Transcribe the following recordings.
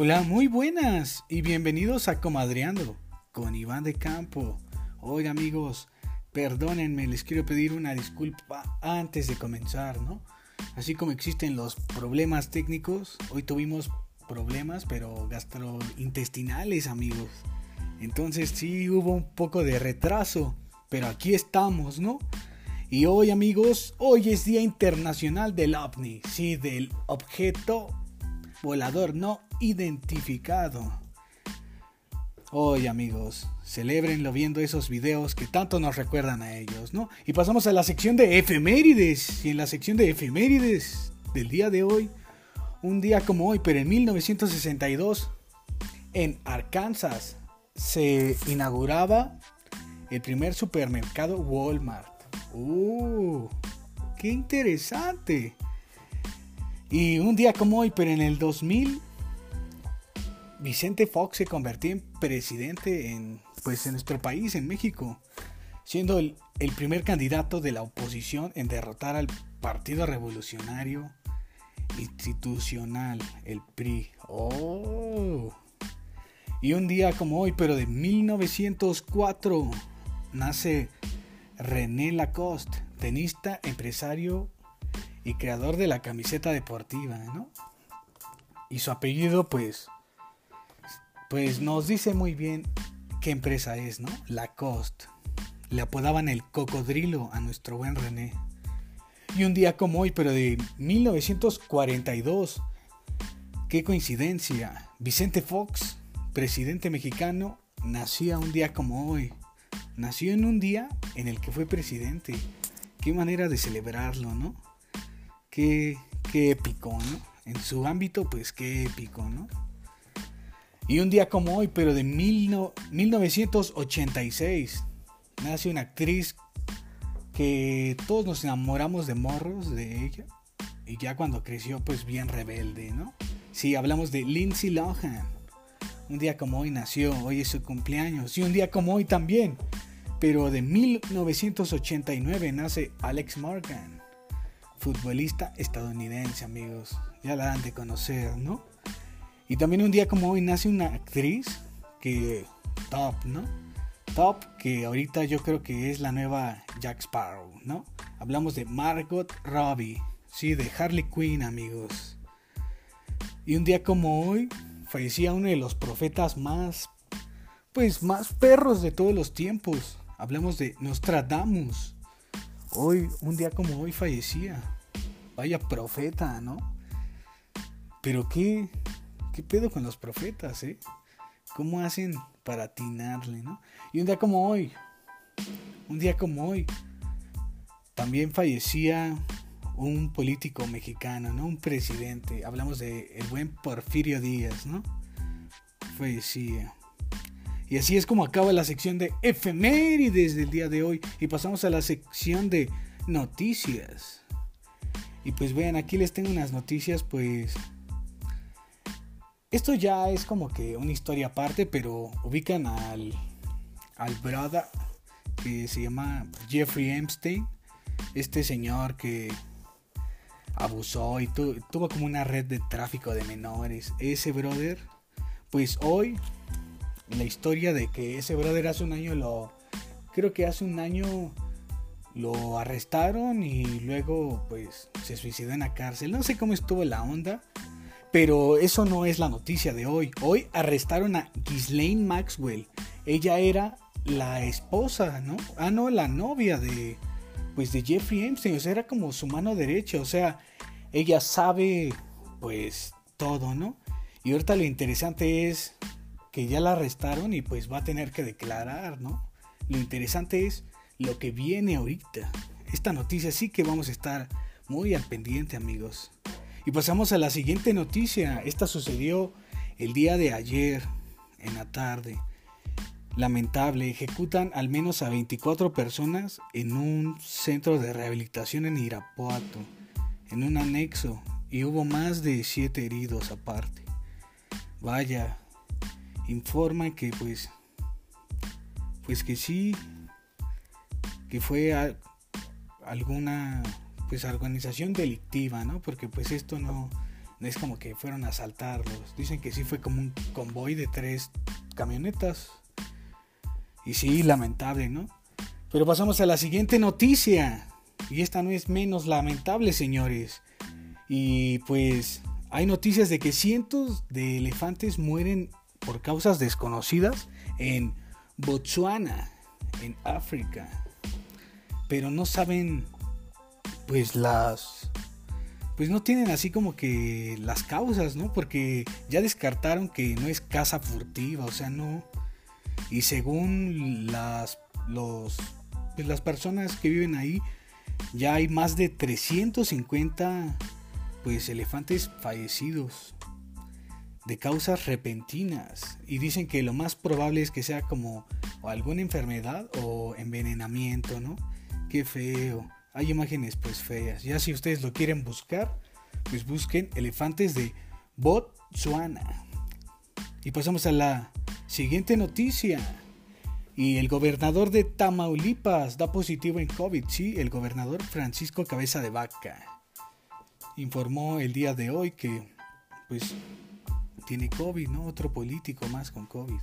Hola, muy buenas y bienvenidos a Comadreando con Iván de Campo. Oiga amigos, perdónenme, les quiero pedir una disculpa antes de comenzar, ¿no? Así como existen los problemas técnicos, hoy tuvimos problemas, pero gastrointestinales, amigos. Entonces sí hubo un poco de retraso, pero aquí estamos, ¿no? Y hoy, amigos, hoy es Día Internacional del OVNI, sí, del objeto volador no identificado. Hoy amigos, celebrenlo viendo esos videos que tanto nos recuerdan a ellos, ¿no? Y pasamos a la sección de efemérides. Y en la sección de efemérides del día de hoy, un día como hoy, pero en 1962, en Arkansas, se inauguraba el primer supermercado Walmart. ¡Uh! ¡Qué interesante! Y un día como hoy, pero en el 2000, Vicente Fox se convirtió en presidente en, pues, en nuestro país, en México, siendo el, el primer candidato de la oposición en derrotar al Partido Revolucionario Institucional, el PRI. ¡Oh! Y un día como hoy, pero de 1904, nace René Lacoste, tenista, empresario y creador de la camiseta deportiva, ¿no? Y su apellido, pues, pues nos dice muy bien qué empresa es, ¿no? Lacoste. Le apodaban el cocodrilo a nuestro buen René. Y un día como hoy, pero de 1942, qué coincidencia, Vicente Fox, presidente mexicano, nacía un día como hoy. Nació en un día en el que fue presidente. Qué manera de celebrarlo, ¿no? Qué, qué épico, ¿no? En su ámbito, pues qué épico, ¿no? Y un día como hoy, pero de mil no, 1986, nace una actriz que todos nos enamoramos de morros de ella. Y ya cuando creció, pues bien rebelde, ¿no? Sí, hablamos de Lindsay Lohan. Un día como hoy nació, hoy es su cumpleaños. Y un día como hoy también pero de 1989 nace Alex Morgan, futbolista estadounidense, amigos. Ya la han de conocer, ¿no? Y también un día como hoy nace una actriz que top, ¿no? Top, que ahorita yo creo que es la nueva Jack Sparrow, ¿no? Hablamos de Margot Robbie, sí, de Harley Quinn, amigos. Y un día como hoy fallecía uno de los profetas más, pues más perros de todos los tiempos, Hablemos de Nostradamus. Hoy, un día como hoy fallecía. Vaya profeta, ¿no? Pero qué, qué pedo con los profetas, ¿eh? ¿Cómo hacen para atinarle, no? Y un día como hoy, un día como hoy, también fallecía un político mexicano, ¿no? Un presidente. Hablamos de el buen Porfirio Díaz, ¿no? Fallecía. Y así es como acaba la sección de efemérides del día de hoy. Y pasamos a la sección de noticias. Y pues vean, aquí les tengo unas noticias, pues... Esto ya es como que una historia aparte, pero ubican al, al brother que se llama Jeffrey Epstein. Este señor que abusó y tuvo como una red de tráfico de menores. Ese brother, pues hoy la historia de que ese brother hace un año lo. Creo que hace un año lo arrestaron y luego pues se suicidó en la cárcel. No sé cómo estuvo la onda, pero eso no es la noticia de hoy. Hoy arrestaron a Ghislaine Maxwell. Ella era la esposa, ¿no? Ah, no, la novia de pues de Jeffrey Epstein, o sea, era como su mano derecha, o sea, ella sabe pues todo, ¿no? Y ahorita lo interesante es que ya la arrestaron y pues va a tener que declarar, ¿no? Lo interesante es lo que viene ahorita. Esta noticia sí que vamos a estar muy al pendiente, amigos. Y pasamos a la siguiente noticia. Esta sucedió el día de ayer, en la tarde. Lamentable, ejecutan al menos a 24 personas en un centro de rehabilitación en Irapuato, en un anexo, y hubo más de 7 heridos aparte. Vaya, informa que pues pues que sí que fue alguna pues organización delictiva no porque pues esto no es como que fueron a asaltarlos. Dicen que sí fue como un convoy de tres camionetas. Y sí, lamentable, ¿no? Pero pasamos a la siguiente noticia. Y esta no es menos lamentable, señores. Y pues hay noticias de que cientos de elefantes mueren por causas desconocidas en Botswana, en África. Pero no saben, pues las... Pues no tienen así como que las causas, ¿no? Porque ya descartaron que no es caza furtiva, o sea, no. Y según las, los, pues las personas que viven ahí, ya hay más de 350 pues elefantes fallecidos de causas repentinas y dicen que lo más probable es que sea como alguna enfermedad o envenenamiento, ¿no? Qué feo. Hay imágenes pues feas. Ya si ustedes lo quieren buscar, pues busquen elefantes de Botswana. Y pasamos a la siguiente noticia. Y el gobernador de Tamaulipas da positivo en COVID, sí, el gobernador Francisco Cabeza de Vaca. Informó el día de hoy que pues tiene COVID, ¿no? Otro político más con COVID.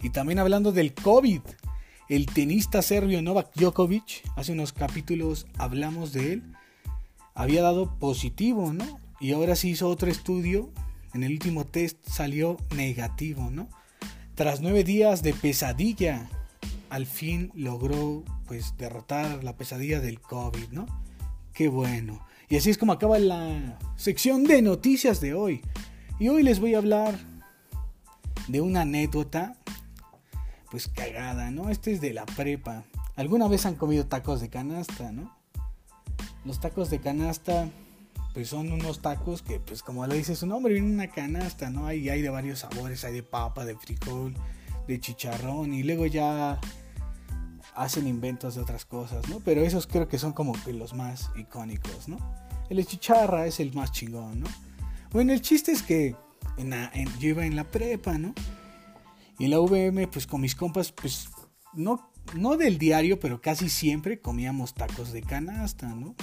Y también hablando del COVID, el tenista serbio Novak Djokovic, hace unos capítulos hablamos de él, había dado positivo, ¿no? Y ahora se hizo otro estudio, en el último test salió negativo, ¿no? Tras nueve días de pesadilla, al fin logró pues derrotar la pesadilla del COVID, ¿no? Qué bueno. Y así es como acaba la sección de noticias de hoy. Y hoy les voy a hablar de una anécdota, pues cagada, ¿no? Este es de la prepa. ¿Alguna vez han comido tacos de canasta, no? Los tacos de canasta, pues son unos tacos que, pues como le dice su nombre, viene una canasta, ¿no? Hay, hay de varios sabores, hay de papa, de frijol, de chicharrón, y luego ya hacen inventos de otras cosas, ¿no? Pero esos creo que son como que los más icónicos, ¿no? El de chicharra es el más chingón, ¿no? Bueno, el chiste es que en yo iba en la prepa, ¿no? Y en la VM, pues con mis compas, pues no, no del diario, pero casi siempre comíamos tacos de canasta, ¿no?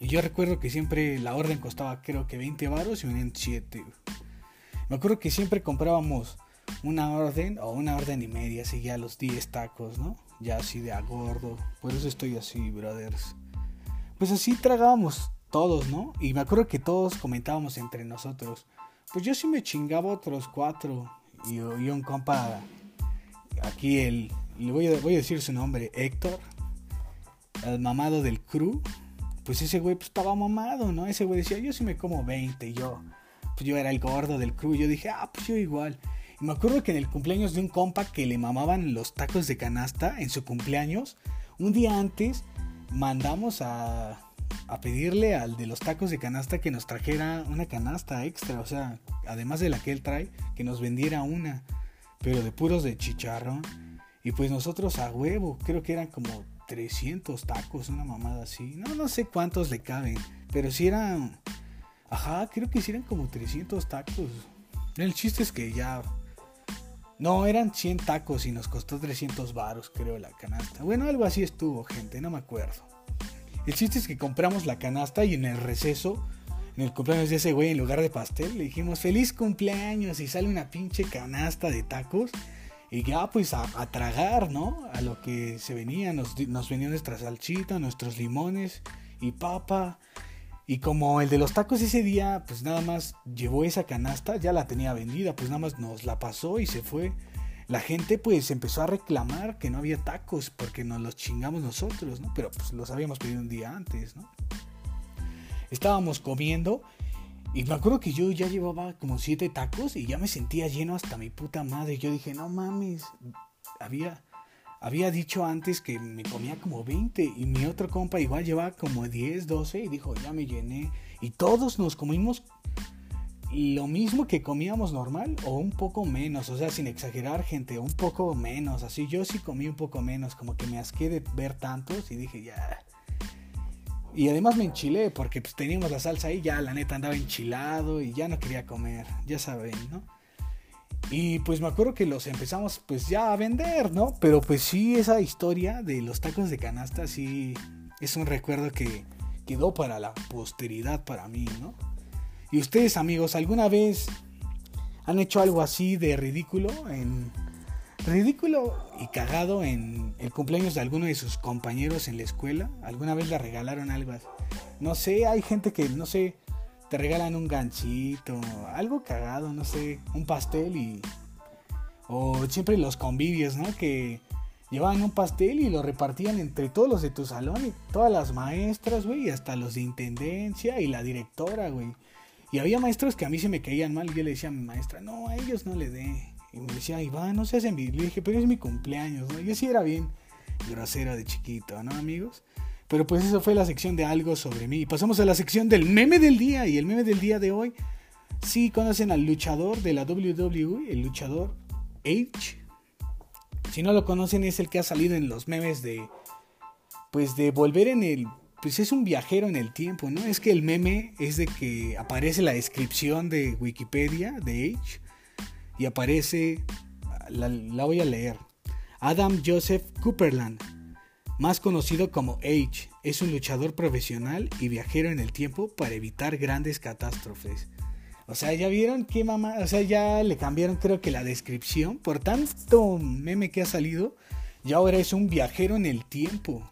Y yo recuerdo que siempre la orden costaba creo que 20 varos y venían 7. Me acuerdo que siempre comprábamos una orden o una orden y media, así ya los 10 tacos, ¿no? Ya así de a gordo. Por eso estoy así, brothers. Pues así tragábamos todos, ¿no? Y me acuerdo que todos comentábamos entre nosotros. Pues yo sí me chingaba otros cuatro. Y, un compa, aquí el, le voy a, voy a decir su nombre, Héctor, el mamado del crew. Pues ese güey pues, estaba mamado, ¿no? Ese güey decía, yo sí me como 20. Y yo, pues yo era el gordo del crew. Yo dije, ah, pues yo igual. Y me acuerdo que en el cumpleaños de un compa que le mamaban los tacos de canasta en su cumpleaños, un día antes mandamos a a pedirle al de los tacos de canasta que nos trajera una canasta extra, o sea, además de la que él trae, que nos vendiera una, pero de puros de chicharrón. Y pues nosotros a huevo, creo que eran como 300 tacos, una mamada así. No, no sé cuántos le caben, pero si eran... Ajá, creo que si eran como 300 tacos. El chiste es que ya... No, eran 100 tacos y nos costó 300 varos, creo, la canasta. Bueno, algo así estuvo, gente, no me acuerdo. El chiste es que compramos la canasta y en el receso, en el cumpleaños de ese güey, en lugar de pastel, le dijimos feliz cumpleaños y sale una pinche canasta de tacos. Y ya pues a, tragar, ¿no? A lo que se venía, nos, nos venía nuestra salchita, nuestros limones y papa. Y como el de los tacos ese día, pues nada más llevó esa canasta, ya la tenía vendida, pues nada más nos la pasó y se fue la gente pues empezó a reclamar que no había tacos porque nos los chingamos nosotros, ¿no? Pero pues los habíamos pedido un día antes, ¿no? Estábamos comiendo y me acuerdo que yo ya llevaba como siete tacos y ya me sentía lleno hasta mi puta madre. Yo dije, no mames, había, había dicho antes que me comía como 20 y mi otro compa igual llevaba como 10, 12 y dijo, ya me llené. Y todos nos comimos lo mismo que comíamos normal o un poco menos, o sea, sin exagerar, gente, un poco menos, así yo sí comí un poco menos, como que me asqué de ver tantos y dije ya. Y además me enchilé porque pues teníamos la salsa ahí, ya la neta andaba enchilado y ya no quería comer, ya saben, ¿no? Y pues me acuerdo que los empezamos pues ya a vender, ¿no? Pero pues sí, esa historia de los tacos de canasta sí es un recuerdo que quedó para la posteridad para mí, ¿no? ¿Y ustedes amigos, alguna vez han hecho algo así de ridículo en ridículo y cagado en el cumpleaños de alguno de sus compañeros en la escuela? ¿Alguna vez le regalaron algo? No sé, hay gente que no sé, te regalan un ganchito, algo cagado, no sé, un pastel y o siempre los convivios, ¿no? Que llevaban un pastel y lo repartían entre todos los de tu salón y todas las maestras, güey, hasta los de intendencia y la directora, güey. Y había maestros que a mí se me caían mal y yo le decía a mi maestra, no, a ellos no le dé. Y me decía, Iván, no seas envidioso. Le dije, pero es mi cumpleaños, ¿no? Yo sí era bien grosera de chiquito, ¿no, amigos? Pero pues eso fue la sección de algo sobre mí. Y pasamos a la sección del meme del día. Y el meme del día de hoy, sí conocen al luchador de la WWE, el luchador H. Si no lo conocen, es el que ha salido en los memes de. Pues de volver en el. Pues es un viajero en el tiempo, ¿no? Es que el meme es de que aparece la descripción de Wikipedia de H. Y aparece. La, voy a leer. Adam Joseph Cooperland, más conocido como H, es un luchador profesional y viajero en el tiempo para evitar grandes catástrofes. O sea, ya vieron qué mamá, o sea, ya le cambiaron creo que la descripción por tanto meme que ha salido, y ahora es un viajero en el tiempo.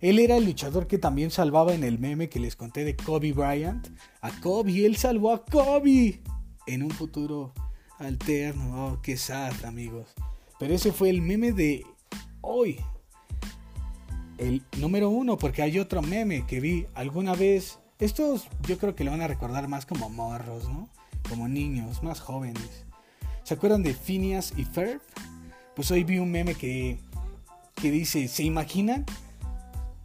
Él era el luchador que también salvaba en el meme que les conté de Kobe Bryant. A Kobe, él salvó a Kobe en un futuro alterno. Oh, qué sad, amigos. Pero ese fue el meme de hoy. El número uno, porque hay otro meme que vi alguna vez. Estos yo creo que le van a recordar más como morros, ¿no? como niños, más jóvenes. ¿Se acuerdan de Phineas y Ferb? Pues hoy vi un meme que, que dice, ¿se imaginan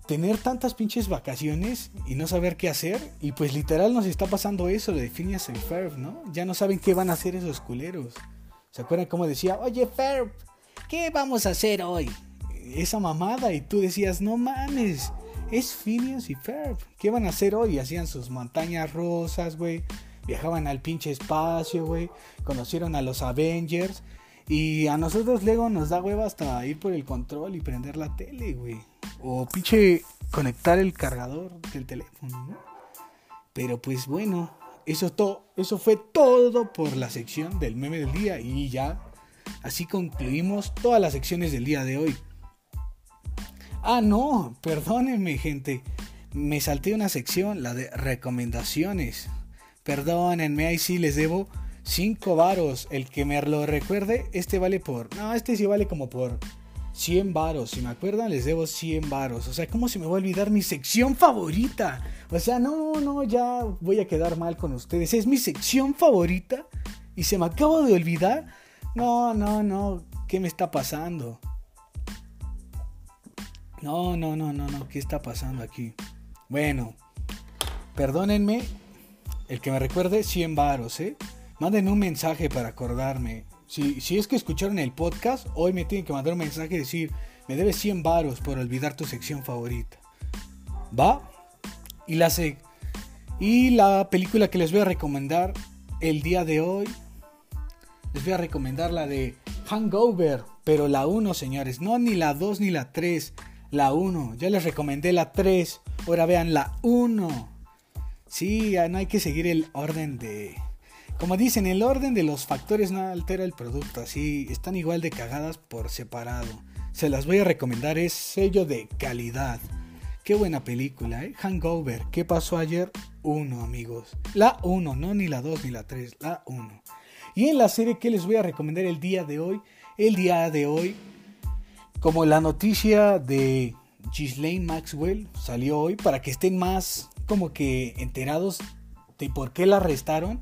tener tantas pinches vacaciones y no saber qué hacer? Y pues literal nos está pasando eso de Phineas y Ferb, ¿no? Ya no saben qué van a hacer esos culeros. ¿Se acuerdan cómo decía, oye Ferb, ¿qué vamos a hacer hoy? Esa mamada y tú decías, no mames, es Phineas y Ferb, ¿qué van a hacer hoy? Hacían sus montañas rosas, güey viajaban al pinche espacio, güey, conocieron a los Avengers y a nosotros luego nos da hueva hasta ir por el control y prender la tele, güey. O pinche conectar el cargador del teléfono, ¿no? Pero pues bueno, eso, todo, eso fue todo por la sección del meme del día y ya así concluimos todas las secciones del día de hoy. Ah, no, perdónenme gente, me salté una sección, la de recomendaciones. Perdónenme, ahí sí les debo 5 varos. El que me lo recuerde, este vale por... No, este sí vale como por 100 varos. Si me acuerdan, les debo 100 varos. O sea, ¿cómo se me va a olvidar mi sección favorita? O sea, no, no, ya voy a quedar mal con ustedes. Es mi sección favorita y se me acaba de olvidar. No, no, no. ¿Qué me está pasando? No, no, no, no, no. ¿Qué está pasando aquí? Bueno, perdónenme el que me recuerde 100 varos, ¿eh? Manden un mensaje para acordarme. Si, si es que escucharon el podcast, hoy me tienen que mandar un mensaje y decir, me debes 100 varos por olvidar tu sección favorita. ¿Va? Y la, y la película que les voy a recomendar el día de hoy, les voy a recomendar la de Hangover, pero la 1, señores, no ni la 2 ni la 3, la 1. Ya les recomendé la 3, ahora vean la 1. Sí, no hay que seguir el orden de... Como dicen, el orden de los factores no altera el producto, así están igual de cagadas por separado. Se las voy a recomendar, es sello de calidad. Qué buena película, ¿eh? Hangover. ¿Qué pasó ayer? Uno, amigos. La 1, no ni la 2 ni la 3, la 1. Y en la serie que les voy a recomendar el día de hoy, el día de hoy, como la noticia de Ghislaine Maxwell salió hoy, para que estén más como que enterados de por qué la arrestaron,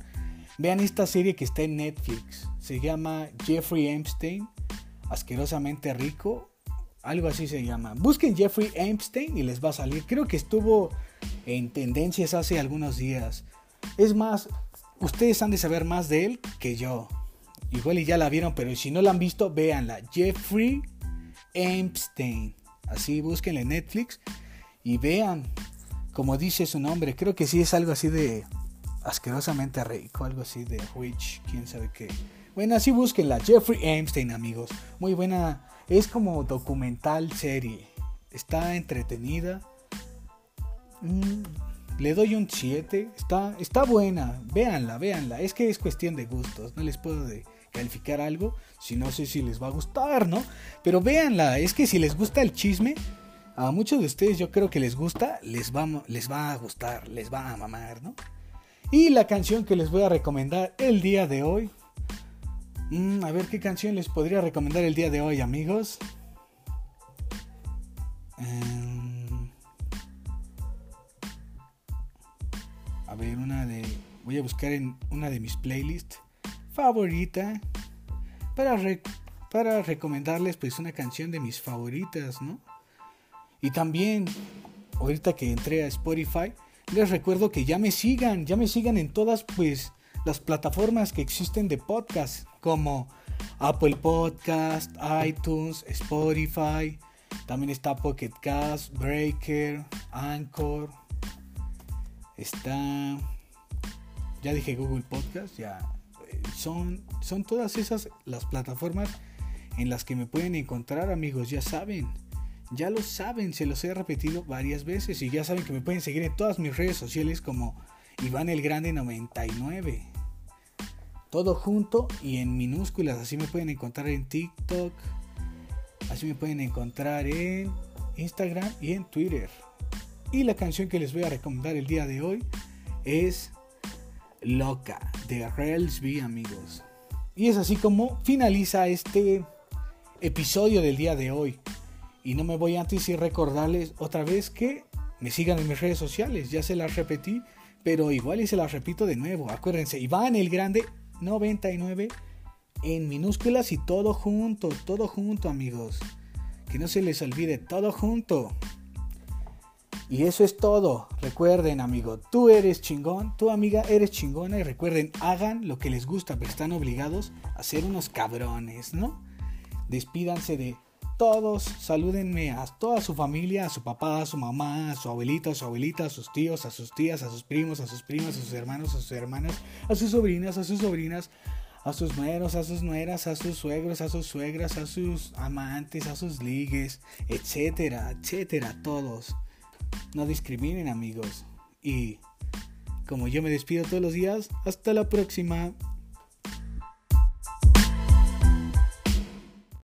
vean esta serie que está en Netflix. Se llama Jeffrey Epstein, asquerosamente rico. Algo así se llama. Busquen Jeffrey Epstein y les va a salir. Creo que estuvo en tendencias hace algunos días. Es más, ustedes han de saber más de él que yo. Igual y ya la vieron, pero si no la han visto, véanla. Jeffrey Epstein. Así búsquenla en Netflix y vean como dice su nombre, creo que sí es algo así de asquerosamente rico, algo así de rich, quién sabe qué. Bueno, así búsquenla, Jeffrey Epstein, amigos. Muy buena, es como documental serie. Está entretenida. Mm, le doy un 7. Está, está buena. Véanla, véanla. Es que es cuestión de gustos. No les puedo calificar algo si no sé si les va a gustar, ¿no? Pero véanla. Es que si les gusta el chisme, a muchos de ustedes yo creo que les gusta, les va, les va a gustar, les va a mamar, ¿no? Y la canción que les voy a recomendar el día de hoy. Mm, a ver qué canción les podría recomendar el día de hoy, amigos. Em, a ver, una de. Voy a buscar en una de mis playlists favorita para, para recomendarles pues una canción de mis favoritas, ¿no? Y también, ahorita que entré a Spotify, les recuerdo que ya me sigan, ya me sigan en todas pues las plataformas que existen de podcast, como Apple Podcast, iTunes, Spotify, también está Pocket Cast, Breaker, Anchor, está, ya dije Google Podcast, ya son, son todas esas las plataformas en las que me pueden encontrar amigos, ya saben. Ya lo saben, se los he repetido varias veces y ya saben que me pueden seguir en todas mis redes sociales como Iván el Grande 99. Todo junto y en minúsculas, así me pueden encontrar en TikTok, así me pueden encontrar en Instagram y en Twitter. Y la canción que les voy a recomendar el día de hoy es Loca de Rails amigos. Y es así como finaliza este episodio del día de hoy. Y no me voy antes y recordarles otra vez que me sigan en mis redes sociales. Ya se las repetí, pero igual y se las repito de nuevo. Acuérdense, Iván el Grande 99 en minúsculas y todo junto, todo junto amigos. Que no se les olvide, todo junto. Y eso es todo. Recuerden, amigo, tú eres chingón, tu amiga eres chingona. Y recuerden, hagan lo que les gusta, pero están obligados a ser unos cabrones, ¿no? Despídanse de todos, salúdenme a toda su familia, a su papá, a su mamá, a su abuelito, a su abuelita, a sus tíos, a sus tías, a sus primos, a sus primas, a sus hermanos, a sus hermanas, a sus sobrinas, a sus sobrinas, a sus nueros, a sus nueras, a sus suegros, a sus suegras, a sus amantes, a sus ligues, etcétera, etcétera, todos. No discriminen amigos. Y como yo me despido todos los días, hasta la próxima.